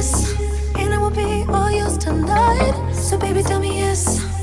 this, and I will be all yours tonight. So baby, tell me yes.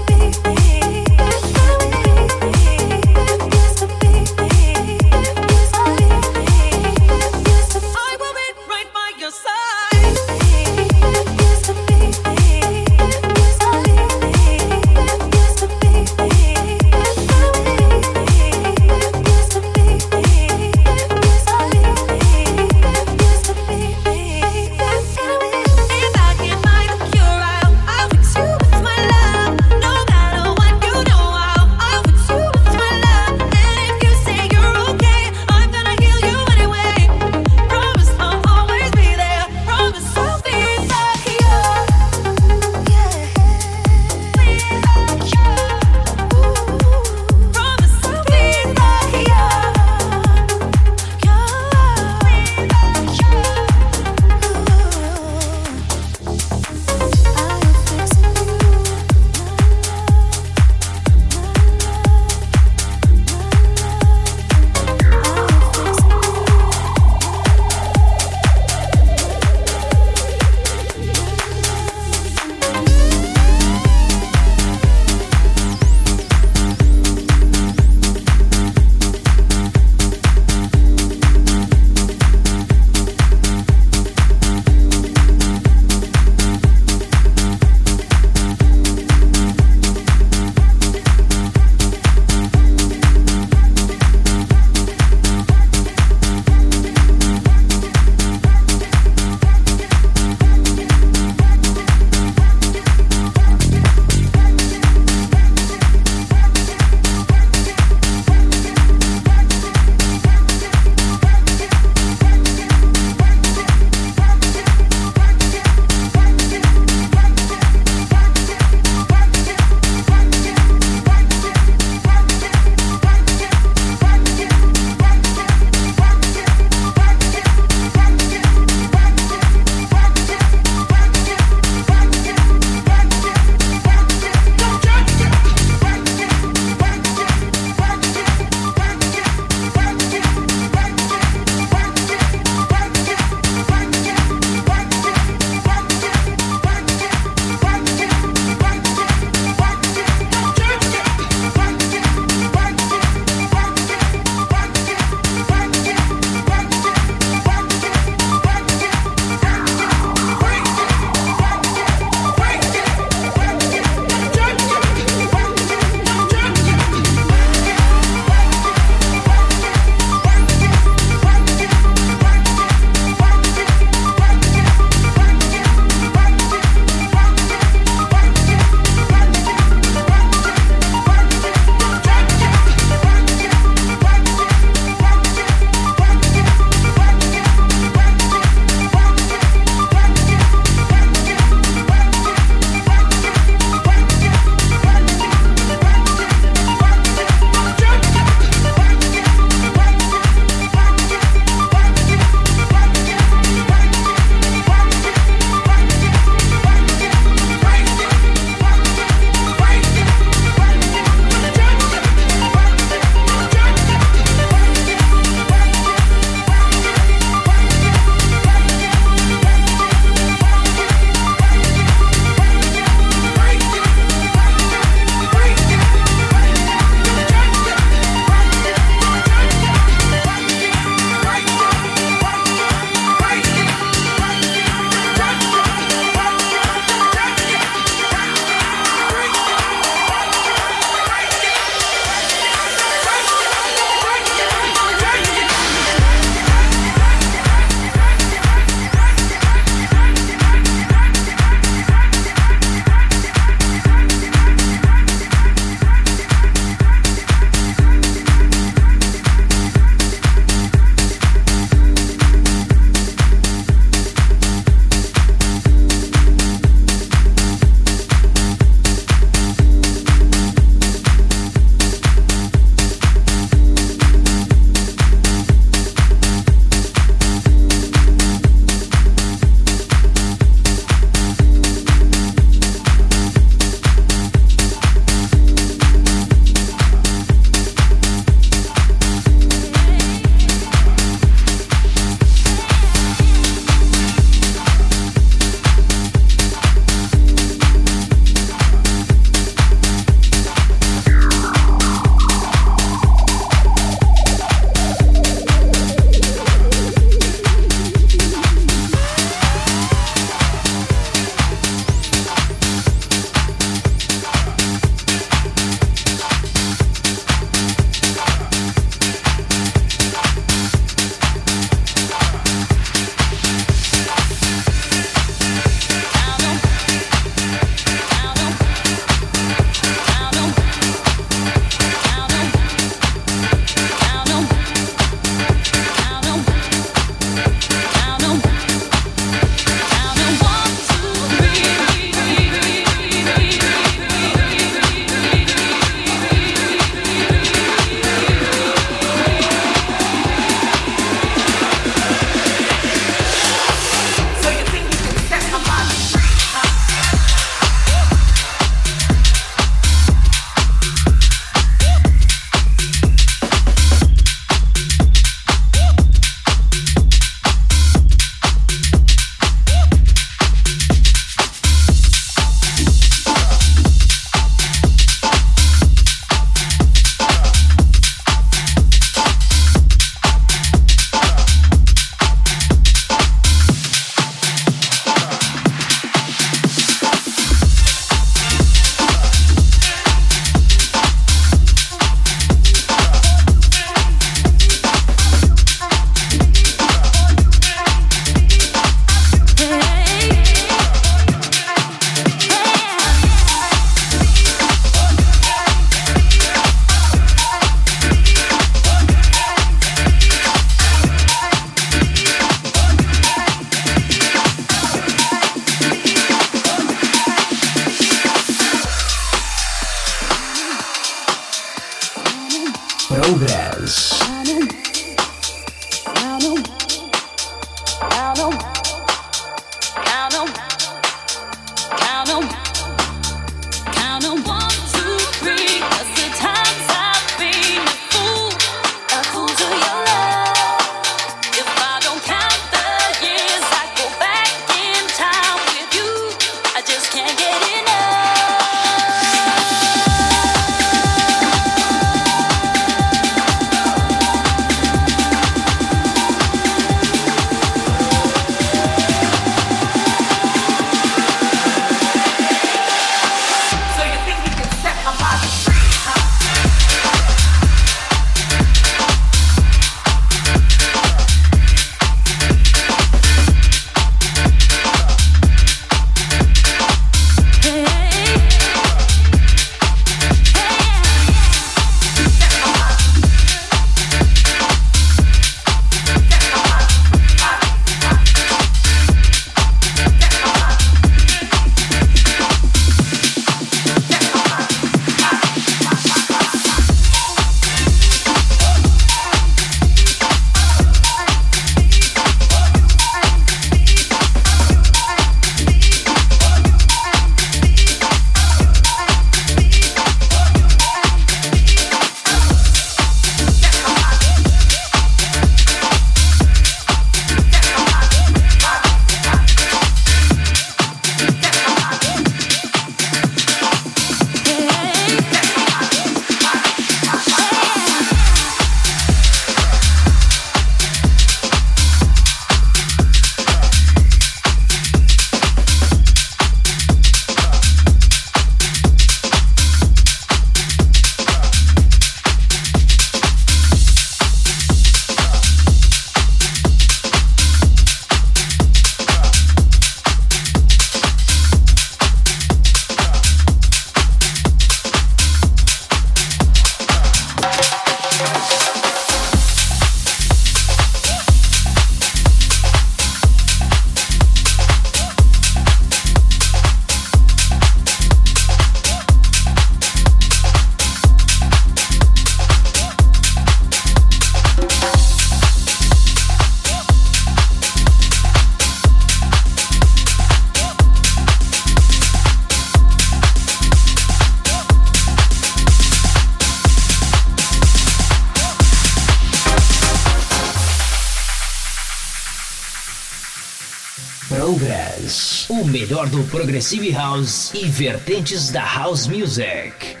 Melhor do Progressive House e vertentes da House Music.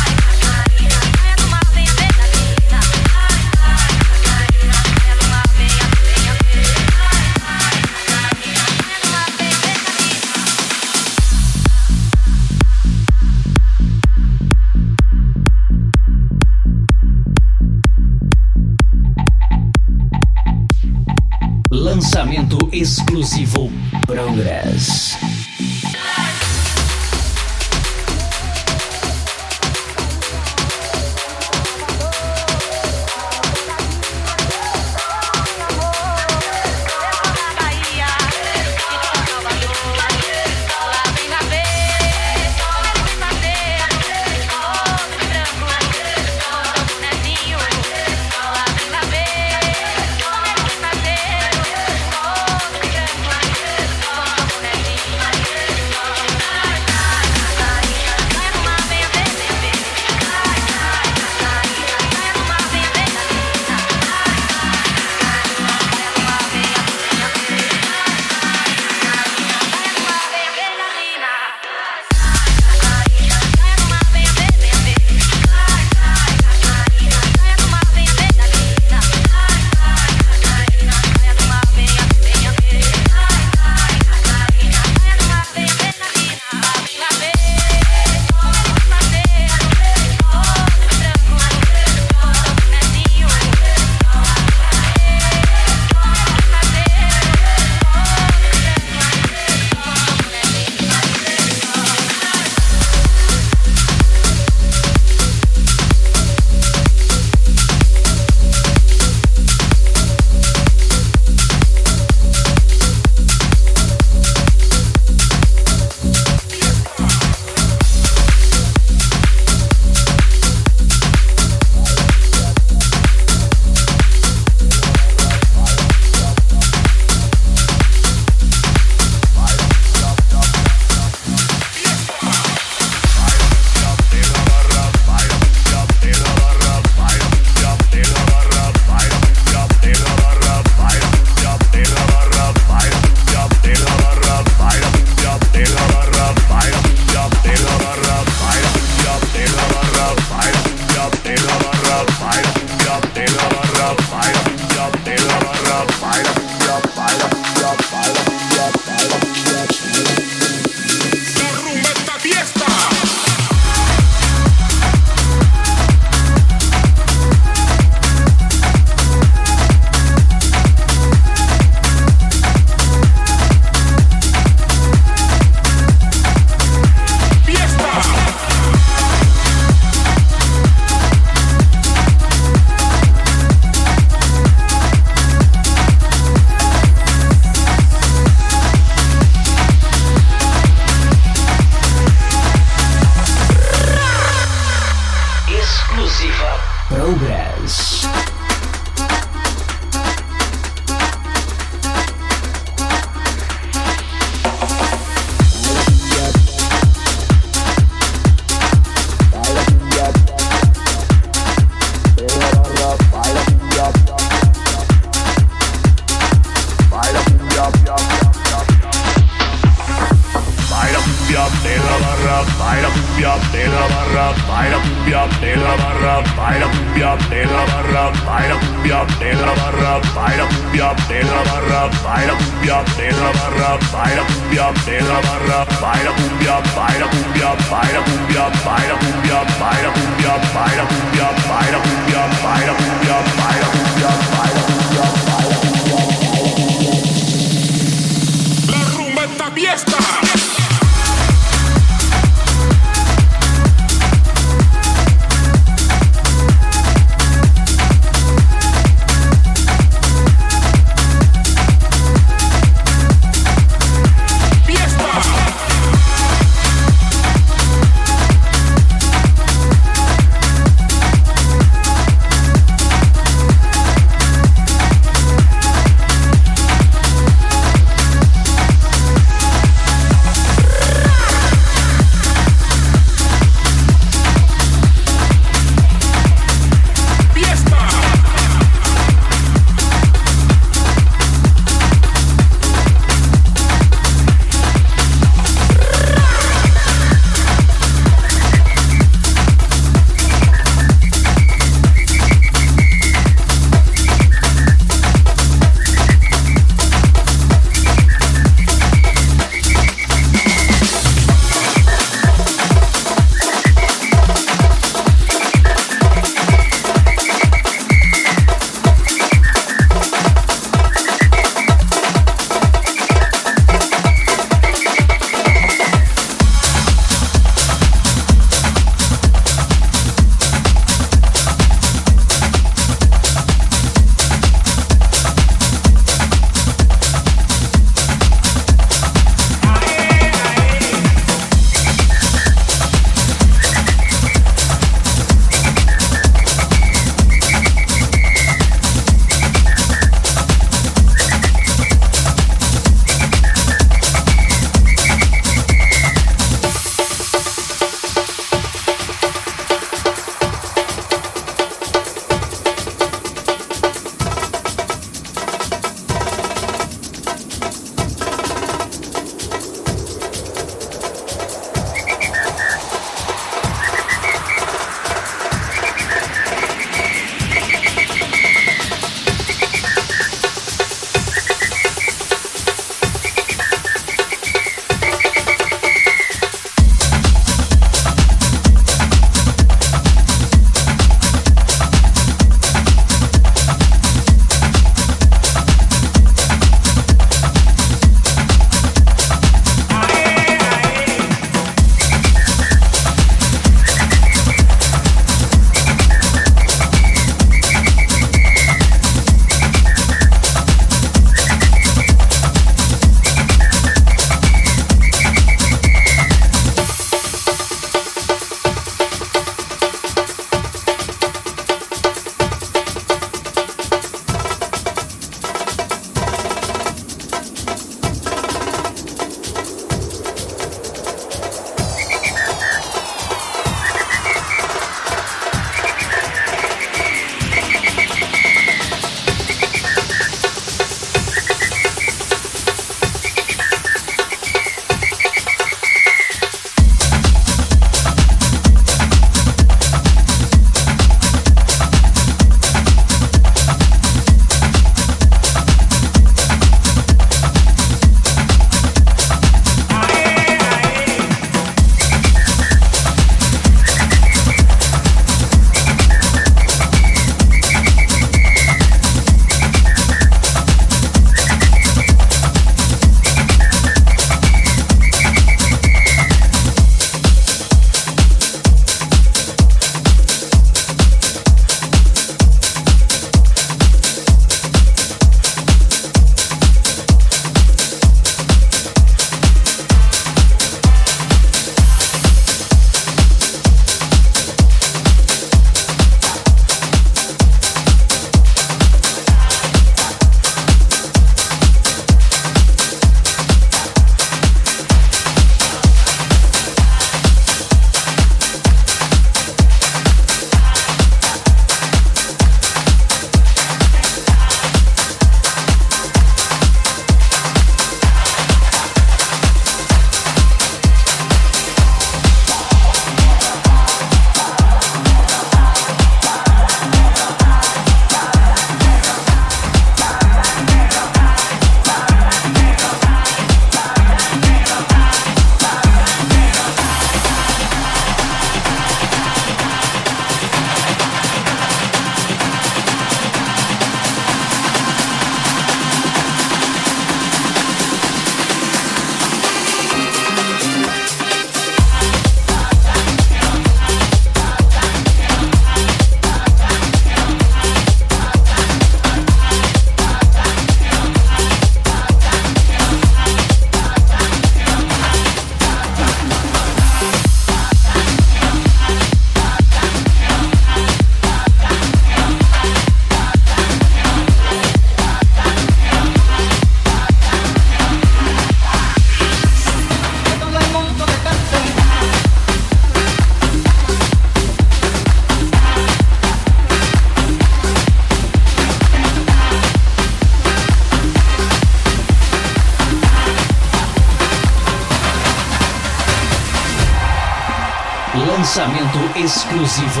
exclusivo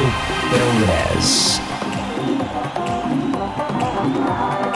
Progress. Dale,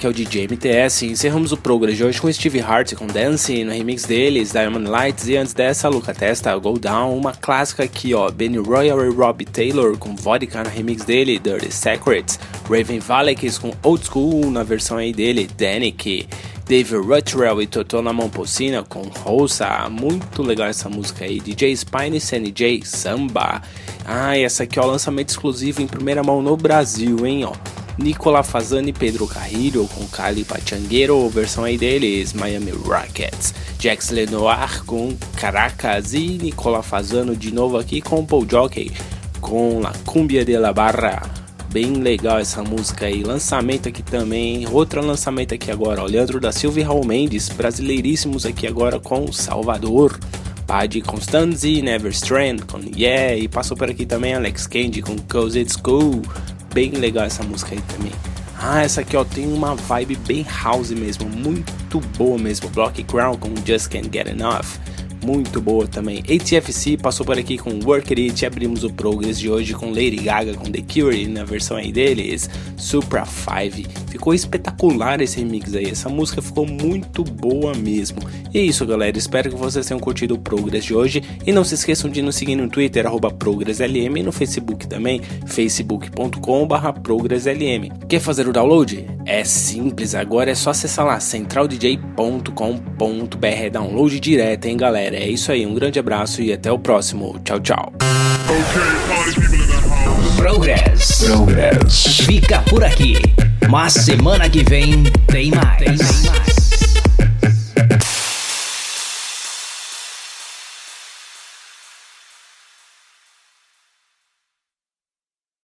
aqui é o DJ MTS. Encerramos o programa de hoje com Steve Hart com Dancing no remix deles, Diamond Lights, e antes dessa, Luca Testa, Go Down, uma clássica aqui ó, Benny Royal e Robbie Taylor com Vodka no remix dele, Dirty Secrets, Raven Valekis com Old School na versão aí dele, Danik. Dave Ruttrell e Totona Momposina com Rosa. Muito legal essa música aí. DJ Spine e CNJ Samba. Ah, essa aqui é o lançamento exclusivo em primeira mão no Brasil, hein, ó. Nicola Fazani e Pedro Carrilho com Cali Pachangueiro, versão aí deles, Miami Rockets. Jax Lenoir com Caracas e Nicola Fazano de novo aqui com Paul Jockey com La Cumbia de la Barra. Bem legal essa música aí. Lançamento aqui também. Outro lançamento aqui agora. O Leandro da Silva e Raul Mendes, brasileiríssimos aqui agora com Salvador. Paddy Constanzi, Never Strand com Yeah. E passou por aqui também Alex Candy com Cause It's Cool. Bem legal essa música aí também. Ah, essa aqui ó tem uma vibe bem house mesmo, muito boa mesmo. Block Ground com Just Can't Get Enough muito boa também. ATFC passou por aqui com Work It, abrimos o Progress de hoje com Lady Gaga com The Cure na versão aí deles, Supra 5. Ficou espetacular esse remix aí, essa música ficou muito boa mesmo. E é isso galera, espero que vocês tenham curtido o Progress de hoje e não se esqueçam de nos seguir no Twitter, ProgressLM e no Facebook também, facebook.com.br ProgressLM. Quer fazer o download? É simples, agora é só acessar lá centraldj.com.br download direto, hein galera? Galera. É isso aí, um grande abraço e até o próximo. Tchau, tchau. Progress. Progress. Fica por aqui. Mas semana que vem tem mais. Tem mais.